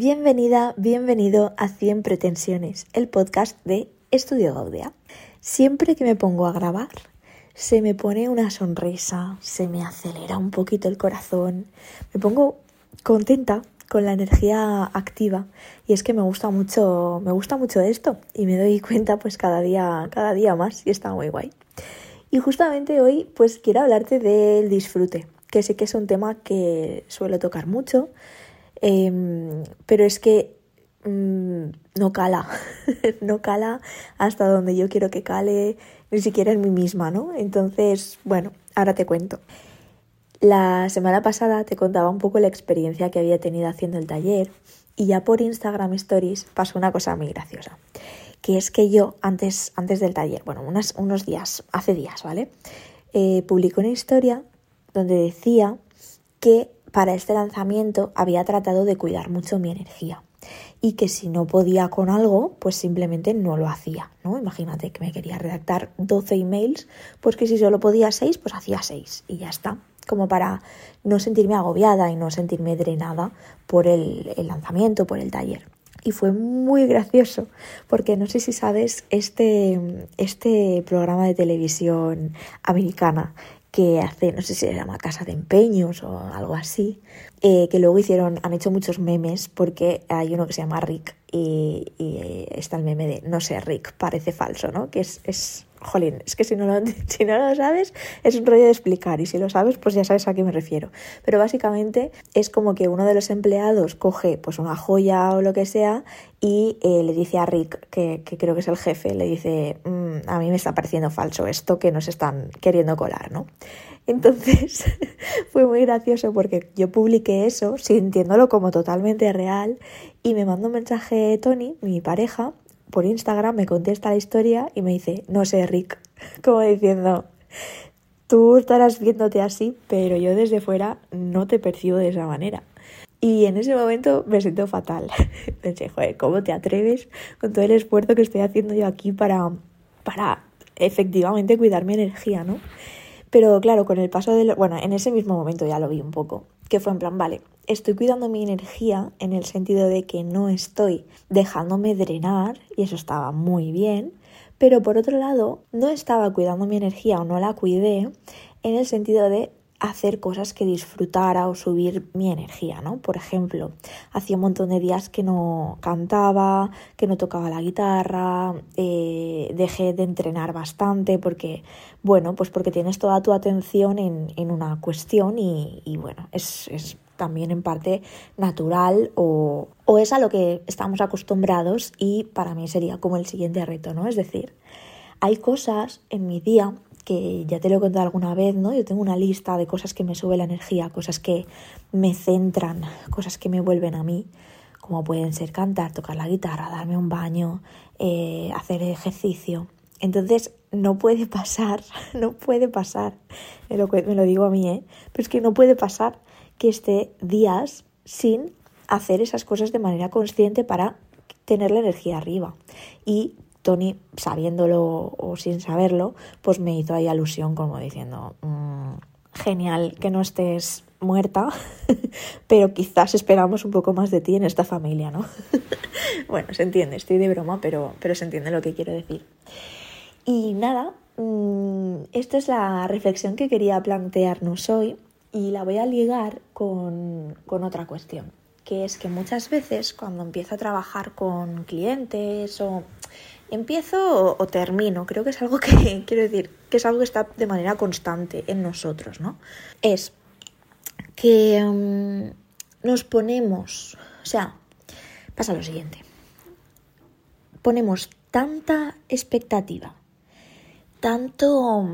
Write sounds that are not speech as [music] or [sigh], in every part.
Bienvenida, bienvenido a 100 Pretensiones, el podcast de Estudio Gaudia. Siempre que me pongo a grabar, se me pone una sonrisa, se me acelera un poquito el corazón, me pongo contenta con la energía activa y es que me gusta mucho, me gusta mucho esto y me doy cuenta pues cada día, cada día más y está muy guay. Y justamente hoy pues quiero hablarte del disfrute, que sé que es un tema que suelo tocar mucho, Em, pero es que mm, no cala, [laughs] no cala hasta donde yo quiero que cale, ni siquiera en mí misma, ¿no? Entonces, bueno, ahora te cuento. La semana pasada te contaba un poco la experiencia que había tenido haciendo el taller y ya por Instagram Stories pasó una cosa muy graciosa, que es que yo antes, antes del taller, bueno, unos, unos días, hace días, ¿vale? Eh, publicó una historia donde decía que para este lanzamiento había tratado de cuidar mucho mi energía y que si no podía con algo, pues simplemente no lo hacía, ¿no? Imagínate que me quería redactar 12 emails, pues que si solo podía 6, pues hacía 6 y ya está, como para no sentirme agobiada y no sentirme drenada por el, el lanzamiento, por el taller. Y fue muy gracioso, porque no sé si sabes este, este programa de televisión americana que hace, no sé si se llama Casa de Empeños o algo así, eh, que luego hicieron, han hecho muchos memes porque hay uno que se llama Rick y, está el meme de no sé, Rick, parece falso, ¿no? Que es, es jolín, es que si no, lo, [laughs] si no lo sabes es un rollo de explicar y si lo sabes pues ya sabes a qué me refiero. Pero básicamente es como que uno de los empleados coge pues una joya o lo que sea y eh, le dice a Rick, que, que, creo que es el jefe, le dice, mm, a mí me está pareciendo falso esto que nos están queriendo colar, ¿no? Entonces [laughs] fue muy gracioso porque yo publiqué eso sintiéndolo como totalmente real y me mandó un mensaje Tony, mi pareja, por Instagram, me contesta la historia y me dice, no sé, Rick, [laughs] como diciendo, tú estarás viéndote así, pero yo desde fuera no te percibo de esa manera. Y en ese momento me siento fatal. [laughs] Pensé, joder, ¿cómo te atreves con todo el esfuerzo que estoy haciendo yo aquí para, para efectivamente cuidar mi energía, ¿no? Pero claro, con el paso de... Bueno, en ese mismo momento ya lo vi un poco, que fue en plan, vale, estoy cuidando mi energía en el sentido de que no estoy dejándome drenar, y eso estaba muy bien, pero por otro lado, no estaba cuidando mi energía o no la cuidé en el sentido de hacer cosas que disfrutara o subir mi energía, ¿no? Por ejemplo, hacía un montón de días que no cantaba, que no tocaba la guitarra, eh, dejé de entrenar bastante porque, bueno, pues porque tienes toda tu atención en, en una cuestión y, y bueno, es, es, también en parte natural o, o es a lo que estamos acostumbrados y para mí sería como el siguiente reto, ¿no? Es decir, hay cosas en mi día que ya te lo he contado alguna vez, ¿no? Yo tengo una lista de cosas que me sube la energía, cosas que me centran, cosas que me vuelven a mí, como pueden ser cantar, tocar la guitarra, darme un baño, eh, hacer ejercicio. Entonces, no puede pasar, [laughs] no puede pasar, me lo, me lo digo a mí, ¿eh? Pero es que no puede pasar que esté días sin hacer esas cosas de manera consciente para tener la energía arriba. Y Tony, sabiéndolo o sin saberlo, pues me hizo ahí alusión como diciendo, mm, genial que no estés muerta, [laughs] pero quizás esperamos un poco más de ti en esta familia, ¿no? [laughs] bueno, se entiende, estoy de broma, pero, pero se entiende lo que quiero decir. Y nada, mmm, esta es la reflexión que quería plantearnos hoy y la voy a ligar con, con otra cuestión, que es que muchas veces cuando empiezo a trabajar con clientes o empiezo o, termino. Creo que es algo que, [laughs] quiero decir, que es algo que está de manera constante en nosotros, ¿no? Es que um, nos ponemos, o sea, pasa lo siguiente. Ponemos tanta expectativa, tanto,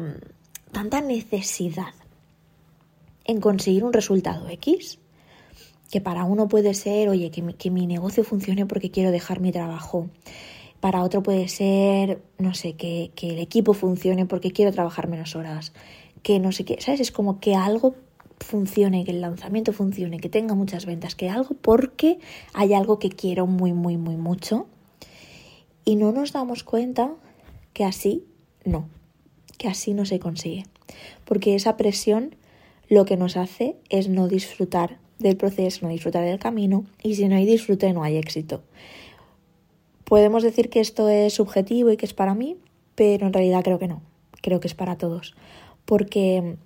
tanta necesidad en conseguir un resultado X, que para uno puede ser, oye, que mi negocio funcione porque quiero dejar mi trabajo, para otro puede ser, no sé, que, que el equipo funcione porque quiero trabajar menos horas, que no sé qué, ¿sabes? Es como que algo funcione, que el lanzamiento funcione, que tenga muchas ventas, que algo porque hay algo que quiero muy, muy, muy mucho. Y no nos damos cuenta que así no, que así no se consigue. Porque esa presión lo que nos hace es no disfrutar del proceso, no disfrutar del camino y si no hay disfrute no hay éxito. Podemos decir que esto es subjetivo y que es para mí, pero en realidad creo que no, creo que es para todos. Porque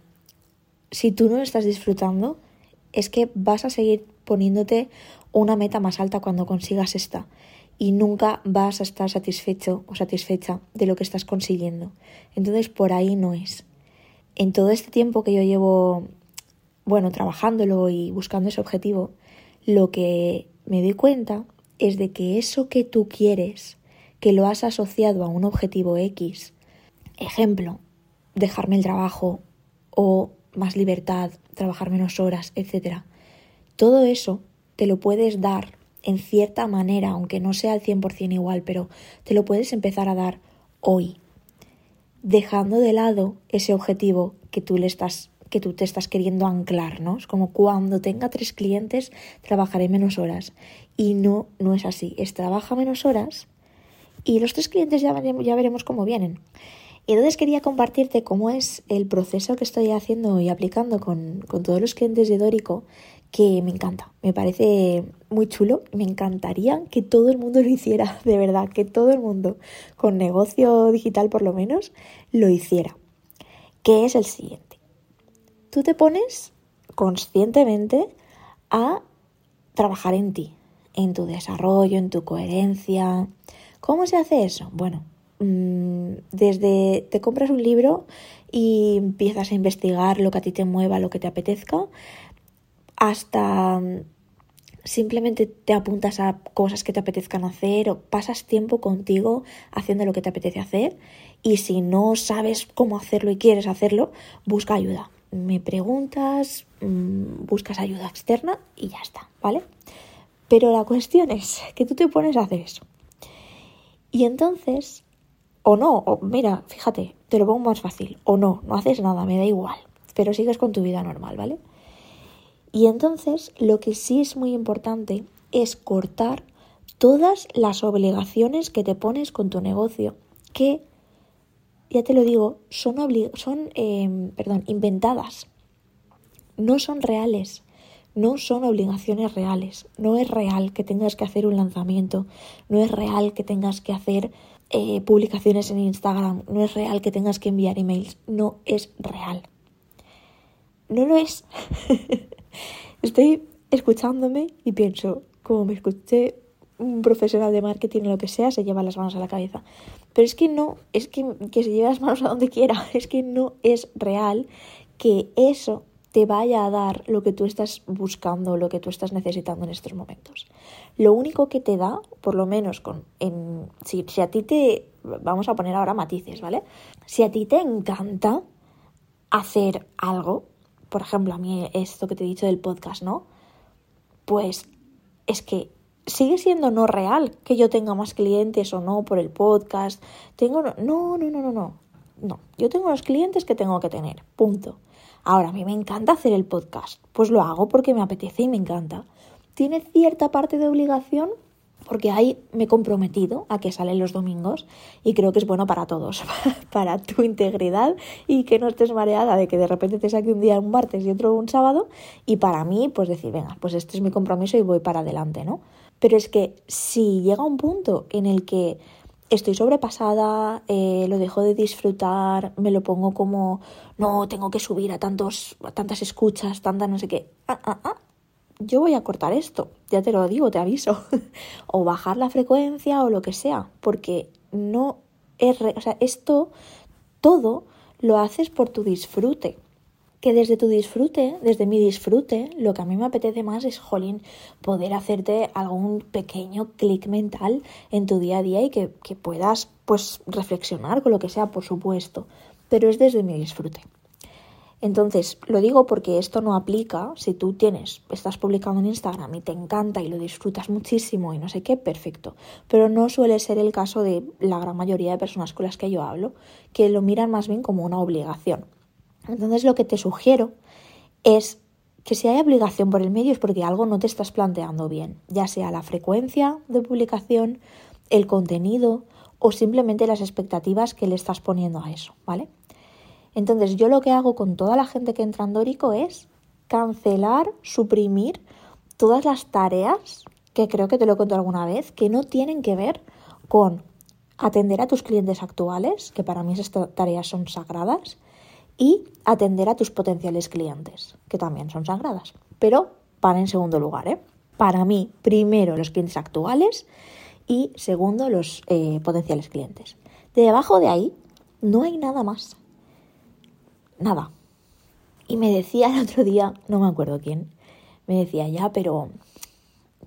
si tú no estás disfrutando, es que vas a seguir poniéndote una meta más alta cuando consigas esta y nunca vas a estar satisfecho o satisfecha de lo que estás consiguiendo. Entonces por ahí no es. En todo este tiempo que yo llevo, bueno, trabajándolo y buscando ese objetivo, lo que me doy cuenta es de que eso que tú quieres, que lo has asociado a un objetivo X, ejemplo, dejarme el trabajo o más libertad, trabajar menos horas, etc. Todo eso te lo puedes dar en cierta manera, aunque no sea al 100% igual, pero te lo puedes empezar a dar hoy, dejando de lado ese objetivo que tú le estás que tú te estás queriendo anclar, ¿no? Es como cuando tenga tres clientes trabajaré menos horas y no no es así, es trabaja menos horas y los tres clientes ya veremos, ya veremos cómo vienen. Y entonces quería compartirte cómo es el proceso que estoy haciendo y aplicando con, con todos los clientes de Dórico que me encanta, me parece muy chulo, me encantaría que todo el mundo [laughs] lo hiciera, de verdad, que todo el mundo con negocio digital por lo menos lo hiciera. ¿Qué es el siguiente? Tú te pones conscientemente a trabajar en ti, en tu desarrollo, en tu coherencia. ¿Cómo se hace eso? Bueno, mm, desde te compras un libro y empiezas a investigar lo que a ti te mueva, lo que te apetezca, hasta mm, simplemente te apuntas a cosas que te apetezcan hacer o pasas tiempo contigo haciendo lo que te apetece hacer y si no sabes cómo hacerlo y quieres hacerlo, busca ayuda. Me preguntas, mm, buscas ayuda externa y ya está, ¿vale? Pero la cuestión es que tú te pones a hacer eso. Y entonces, o no, o mira, fíjate, te lo pongo más fácil, o no, no haces nada, me da igual, pero sigues con tu vida normal, ¿vale? Y entonces lo que sí es muy importante es cortar todas las obligaciones que te pones con tu negocio, que, ya te lo digo, son, son em, perdón, inventadas, no son reales, no son obligaciones reales, no es real que tengas que hacer un lanzamiento, no es real que tengas que hacer eh, publicaciones en Instagram, no es real que tengas que enviar emails, no es real. No lo es. [laughs] Estoy escuchándome y pienso, como me escuché un profesional de marketing o lo que sea, se lleva las manos a la cabeza. Pero es que no, es que, que se lleve las manos a donde quiera, [laughs] es que no es real que eso te vaya a dar lo que tú estás buscando, lo que tú estás necesitando en estos momentos. Lo único que te da, por lo menos con, en, si, si a ti te, vamos a poner ahora matices, ¿vale? Si a ti te encanta hacer algo, por ejemplo, a mí esto que te he dicho del podcast, ¿no? Pues es que sigue siendo no real que yo tenga más clientes o no por el podcast. Tengo no, no, no, no, no. No, yo tengo los clientes que tengo que tener. Punto. Ahora, a mí me encanta hacer el podcast. Pues lo hago porque me apetece y me encanta. Tiene cierta parte de obligación porque ahí me he comprometido a que salen los domingos y creo que es bueno para todos, [laughs] para tu integridad y que no estés mareada de que de repente te saque un día un martes y otro un sábado y para mí pues decir, venga, pues este es mi compromiso y voy para adelante, ¿no? Pero es que si llega un punto en el que estoy sobrepasada, eh, lo dejo de disfrutar, me lo pongo como, no, tengo que subir a, tantos, a tantas escuchas, tanta no sé qué, ah, ah, ah, yo voy a cortar esto, ya te lo digo, te aviso, [laughs] o bajar la frecuencia o lo que sea, porque no es, o sea, esto todo lo haces por tu disfrute. Que desde tu disfrute, desde mi disfrute, lo que a mí me apetece más es, jolín, poder hacerte algún pequeño clic mental en tu día a día y que, que puedas, pues, reflexionar con lo que sea, por supuesto. Pero es desde mi disfrute. Entonces, lo digo porque esto no aplica si tú tienes, estás publicando en Instagram y te encanta y lo disfrutas muchísimo y no sé qué, perfecto. Pero no suele ser el caso de la gran mayoría de personas con las que yo hablo, que lo miran más bien como una obligación. Entonces, lo que te sugiero es que si hay obligación por el medio es porque algo no te estás planteando bien, ya sea la frecuencia de publicación, el contenido o simplemente las expectativas que le estás poniendo a eso, ¿vale? Entonces yo lo que hago con toda la gente que entra en Dórico es cancelar, suprimir todas las tareas, que creo que te lo contado alguna vez, que no tienen que ver con atender a tus clientes actuales, que para mí esas tareas son sagradas, y atender a tus potenciales clientes, que también son sagradas. Pero para en segundo lugar, ¿eh? Para mí, primero los clientes actuales y segundo los eh, potenciales clientes. Debajo de ahí no hay nada más. Nada. Y me decía el otro día, no me acuerdo quién, me decía, ya, pero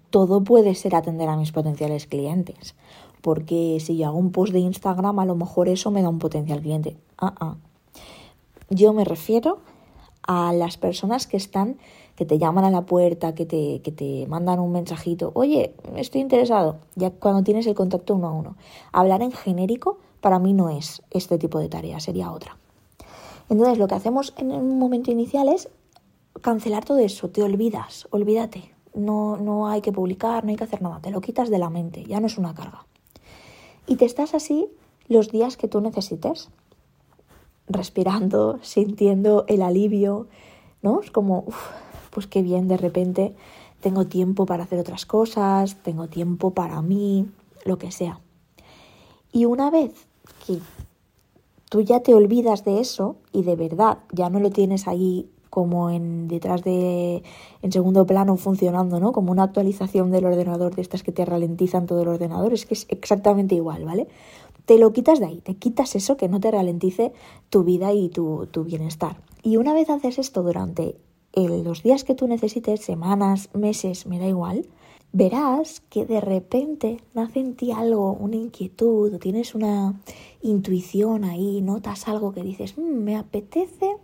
todo puede ser atender a mis potenciales clientes. Porque si yo hago un post de Instagram, a lo mejor eso me da un potencial cliente. Ah, ah. Yo me refiero a las personas que están, que te llaman a la puerta, que te, que te mandan un mensajito, oye, estoy interesado, ya cuando tienes el contacto uno a uno. Hablar en genérico para mí no es este tipo de tarea, sería otra. Entonces lo que hacemos en un momento inicial es cancelar todo eso, te olvidas, olvídate, no, no hay que publicar, no hay que hacer nada, te lo quitas de la mente, ya no es una carga. Y te estás así los días que tú necesites, respirando, sintiendo el alivio, ¿no? Es como, pues qué bien, de repente tengo tiempo para hacer otras cosas, tengo tiempo para mí, lo que sea. Y una vez que tú ya te olvidas de eso y de verdad ya no lo tienes ahí como en detrás de en segundo plano funcionando, ¿no? Como una actualización del ordenador de estas que te ralentizan todo el ordenador, es que es exactamente igual, ¿vale? Te lo quitas de ahí, te quitas eso que no te ralentice tu vida y tu, bienestar. Y una vez haces esto durante los días que tú necesites, semanas, meses, me da igual, verás que de repente nace en ti algo, una inquietud, o tienes una intuición ahí, notas algo que dices, mm, me apetece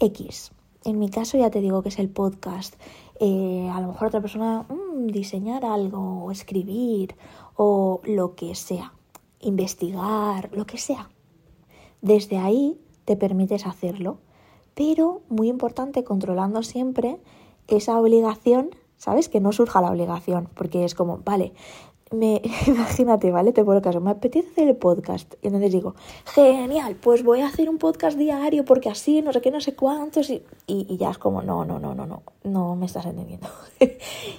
X. En mi caso ya te digo que es el podcast. Eh, a lo mejor otra persona, mm, diseñar algo, o escribir, o lo que sea, investigar, lo que sea. Desde ahí te permites hacerlo, pero muy importante controlando siempre esa obligación, ¿sabes? Que no surja la obligación, porque es como, vale, me, [laughs] imagínate, ¿vale? Te pongo el caso, me apetece hacer el podcast. Y entonces digo, genial, pues voy a hacer un podcast diario porque así, no sé qué, no sé cuántos. Y, y, ya es como, no, no, no, no, no, no me estás entendiendo. [laughs]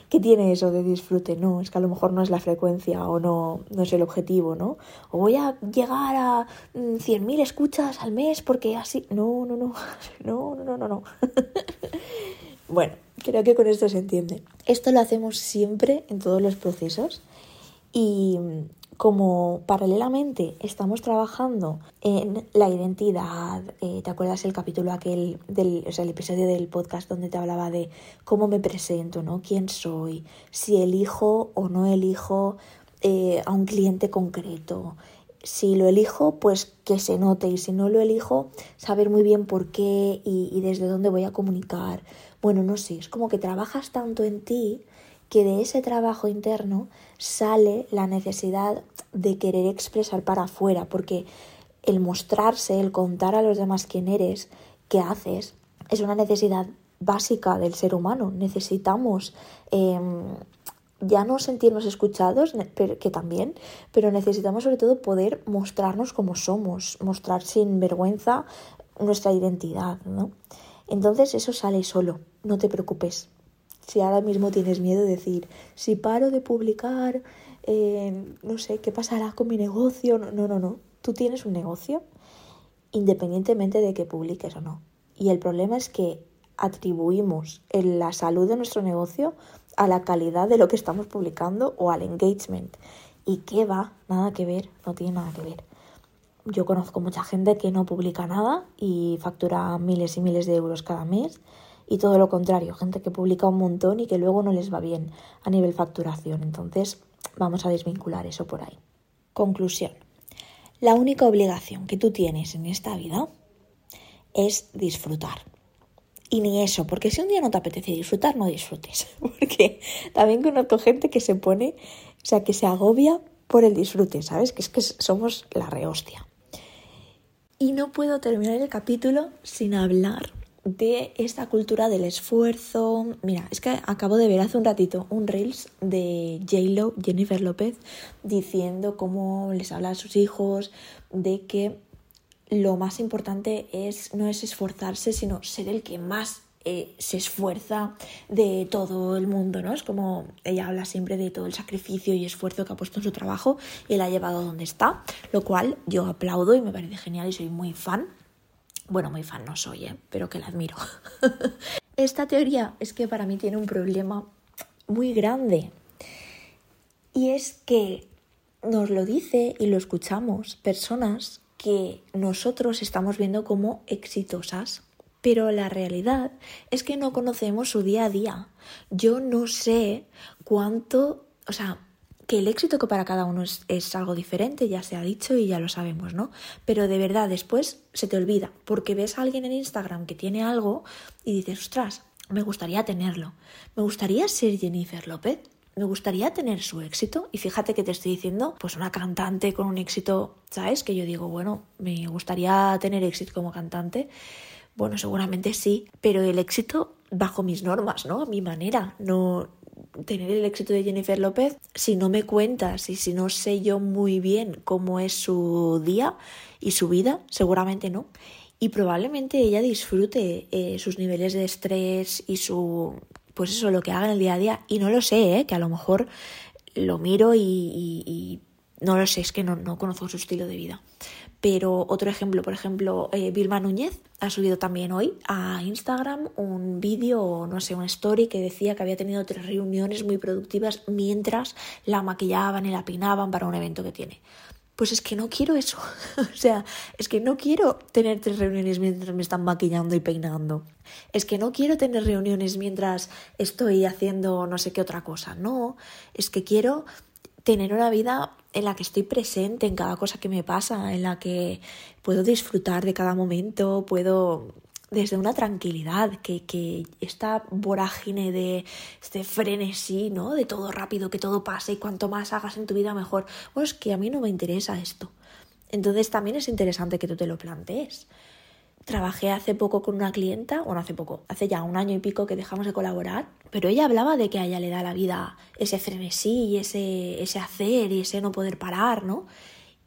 ¿Qué tiene eso de disfrute? No, es que a lo mejor no es la frecuencia o no, no es el objetivo, ¿no? O voy a llegar a 100.000 mm, escuchas al mes porque así. No, no, no, [laughs] no, no, no, no. bueno, creo que con esto se entiende. Esto lo hacemos siempre en todos los procesos y como paralelamente estamos trabajando en la identidad, eh, ¿te acuerdas el capítulo aquel del, o sea, el episodio del podcast donde te hablaba de cómo me presento, ¿no? ¿Quién soy? Si elijo o no elijo eh, a un cliente concreto. Si lo elijo, pues que se note y si no lo elijo, saber muy bien por qué y, y desde dónde voy a comunicar. Bueno, no sé, es como que trabajas tanto en ti que de ese trabajo interno sale la necesidad de querer expresar para afuera, porque el mostrarse, el contar a los demás quién eres, qué haces, es una necesidad básica del ser humano. Necesitamos em, ya no sentirnos escuchados, que también, pero necesitamos sobre todo poder mostrarnos como somos, mostrar sin vergüenza nuestra identidad, ¿no? Entonces eso sale solo, no te preocupes, si ahora mismo tienes miedo de decir, si paro de publicar, eh, no sé, ¿qué pasará con mi negocio? No, no, no. Tú tienes un negocio independientemente de que publiques o no. Y el problema es que atribuimos la salud de nuestro negocio a la calidad de lo que estamos publicando o al engagement. ¿Y qué va? Nada que ver, no tiene nada que ver. Yo conozco mucha gente que no publica nada y factura miles y miles de euros cada mes y todo lo contrario, gente que publica un montón y que luego no les va bien a nivel facturación. Entonces, vamos a desvincular eso por ahí. Conclusión. La única obligación que tú tienes en esta vida es disfrutar. Y ni eso, porque si un día no te apetece disfrutar, no disfrutes. [laughs] Porque también conozco gente que se pone, o sea, que se agobia por el disfrute, ¿sabes? Que es que somos la rehostia. Y no puedo terminar el capítulo sin hablar de esta cultura del esfuerzo. Mira, es que acabo de ver hace un ratito un Reels de J-Lo, Jennifer López, diciendo cómo les habla a sus hijos de que lo más importante es no es esforzarse, sino ser el que más eh, se esfuerza de todo el mundo, ¿no? Es como ella habla siempre de todo el sacrificio y esfuerzo que ha puesto en su trabajo y la ha llevado a donde está, lo cual yo aplaudo y me parece genial y soy muy fan. Bueno, muy fan no soy, ¿eh? pero que la admiro. [laughs] Esta teoría es que para mí tiene un problema muy grande y es que nos lo dice y lo escuchamos personas que nosotros estamos viendo como exitosas, pero la realidad es que no conocemos su día a día. Yo no sé cuánto, o sea, que el éxito que para cada uno es, es, algo diferente, ya se ha dicho y ya lo sabemos, ¿no? Pero de verdad después se te olvida, porque ves a alguien en Instagram que tiene algo y dices, ostras, me gustaría tenerlo. Me gustaría ser Jennifer López me gustaría tener su éxito. Y fíjate que te estoy diciendo, pues una cantante con un éxito, ¿sabes? Que yo digo, bueno, me gustaría tener éxito como cantante. Bueno, seguramente sí, pero el éxito bajo mis normas, ¿no? A mi manera, no tener el éxito de Jennifer López, si no me cuentas y si no sé yo muy bien cómo es su día y su vida, seguramente no. Y probablemente ella disfrute eh, sus niveles de estrés y su pues eso, lo que haga en el día a día. Y no lo sé, ¿eh? que a lo mejor lo miro y, no lo sé, es que no, conozco su estilo de vida. Pero otro ejemplo, por ejemplo, eh, Vilma Núñez ha subido también hoy a Instagram un vídeo, no sé, una story que decía que había tenido tres reuniones muy productivas mientras la maquillaban y la peinaban para un evento que tiene pues es que no quiero eso. [laughs] o sea, es que no quiero tener tres reuniones mientras me están maquillando y peinando. Es que no quiero tener reuniones mientras estoy haciendo no sé qué otra cosa. No, es que quiero tener una vida en la que estoy presente en cada cosa que me pasa, en la que puedo disfrutar de cada momento, puedo desde una tranquilidad, que, que esta vorágine de este frenesí, ¿no? De todo rápido, que todo pase y cuanto más hagas en tu vida mejor. Bueno, es que a mí no me interesa esto. Entonces también es interesante que tú te lo plantees. Trabajé hace poco con una clienta, bueno, hace poco, hace ya un año y pico que dejamos de colaborar, pero ella hablaba de que a ella le da la vida ese frenesí y ese, ese hacer y ese no poder parar, ¿no?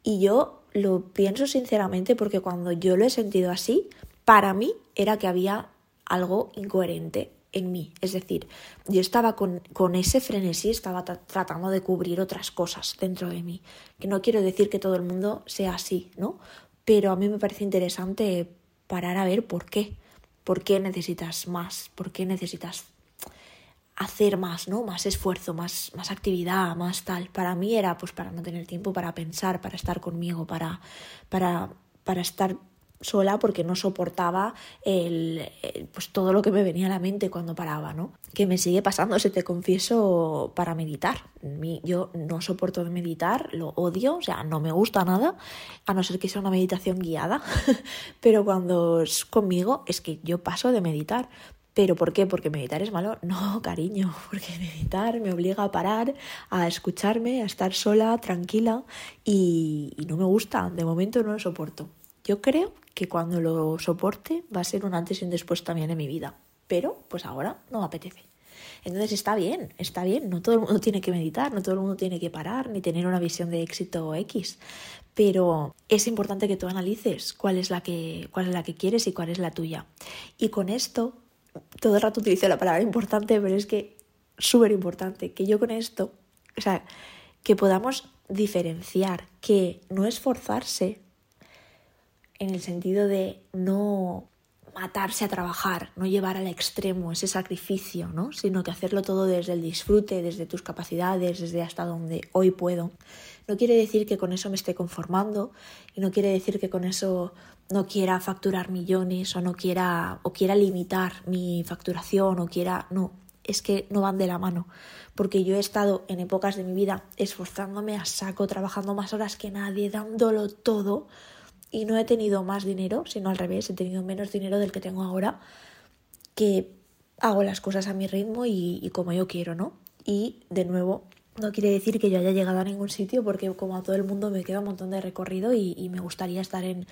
Y yo lo pienso sinceramente porque cuando yo lo he sentido así, para mí era que había algo incoherente en mí. Es decir, yo estaba con, con ese frenesí, estaba tratando de cubrir otras cosas dentro de mí. Que no quiero decir que todo el mundo sea así, ¿no? Pero a mí me parece interesante parar a ver por qué. ¿Por qué necesitas más? ¿Por qué necesitas hacer más, ¿no? Más esfuerzo, más, más actividad, más tal. Para mí era pues para no tener tiempo para pensar, para estar conmigo, para, para, para estar sola porque no soportaba el, pues todo lo que me venía a la mente cuando paraba, ¿no? Que me sigue pasando, se te confieso, para meditar. Yo no soporto meditar, lo odio, o sea, no me gusta nada, a no ser que sea una meditación guiada, [laughs] pero cuando es conmigo es que yo paso de meditar. ¿Pero por qué? ¿Porque meditar es malo? No, cariño, porque meditar me obliga a parar, a escucharme, a estar sola, tranquila y, y no me gusta, de momento no lo soporto. Yo creo que cuando lo soporte va a ser un antes y un después también en mi vida. Pero pues ahora no apetece. Entonces está bien, está bien, no todo el mundo tiene que meditar, no todo el mundo tiene que parar ni tener una visión de éxito X, pero es importante que tú analices cuál es la que, cuál es la que quieres y cuál es la tuya. Y con esto, todo el rato utilizo la palabra importante, pero es que súper importante, que yo con esto, o sea, que podamos diferenciar que no esforzarse en el sentido de no matarse a trabajar, no llevar al extremo ese sacrificio, ¿no? sino que hacerlo todo desde el disfrute, desde tus capacidades, desde hasta donde hoy puedo. No quiere decir que con eso me esté conformando y no quiere decir que con eso no quiera facturar millones o no quiera o quiera limitar mi facturación o quiera no, es que no van de la mano, porque yo he estado en épocas de mi vida esforzándome a saco, trabajando más horas que nadie, dándolo todo y no he tenido más dinero, sino al revés, he tenido menos dinero del que tengo ahora, que hago las cosas a mi ritmo y, como yo quiero, ¿no? Y de nuevo, no quiere decir que yo haya llegado a ningún sitio, porque como a todo el mundo me queda un montón de recorrido y, me gustaría estar en,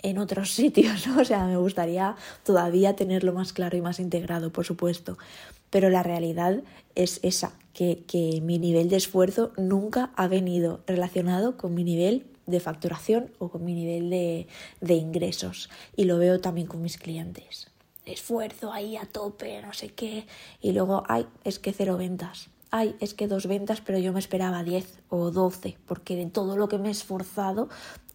en otros [laughs] sitios, ¿no? O sea, me gustaría todavía tenerlo más claro y más integrado, por supuesto. Pero la realidad es esa, que, que mi nivel de esfuerzo nunca ha venido relacionado con mi nivel de facturación o con mi nivel de, ingresos. Y lo veo también con mis clientes. esfuerzo ahí a tope, no sé qué, y luego, ay, es que cero ventas. Ay, es que dos ventas, pero yo me esperaba 10 o 12, porque de todo lo que me he esforzado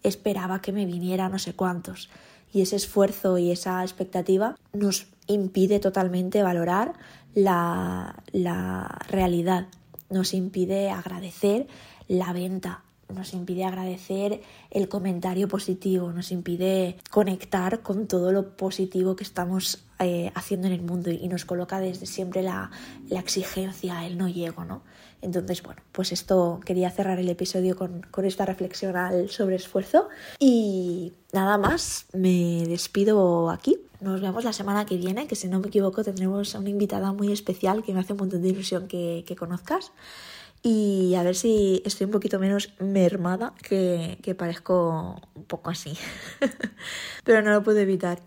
esperaba que me viniera no sé cuántos. Y ese esfuerzo y esa expectativa nos impide totalmente valorar la, la realidad, nos impide agradecer la venta, nos impide agradecer el comentario positivo, nos impide conectar con todo lo positivo que estamos eh, haciendo en el mundo y nos coloca desde siempre la, la, exigencia, el no llego, ¿no? Entonces, bueno, pues esto quería cerrar el episodio con, con esta reflexión al sobreesfuerzo y nada más, me despido aquí. Nos vemos la semana que viene, que si no me equivoco tendremos a una invitada muy especial que me hace un montón de ilusión que, que conozcas y a ver si estoy un poquito menos mermada, que, parezco un poco así. [laughs] Pero no lo puedo evitar.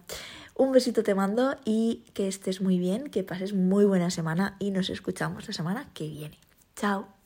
Un besito te mando y que estés muy bien, que pases muy buena semana y nos escuchamos la semana que viene. Chao.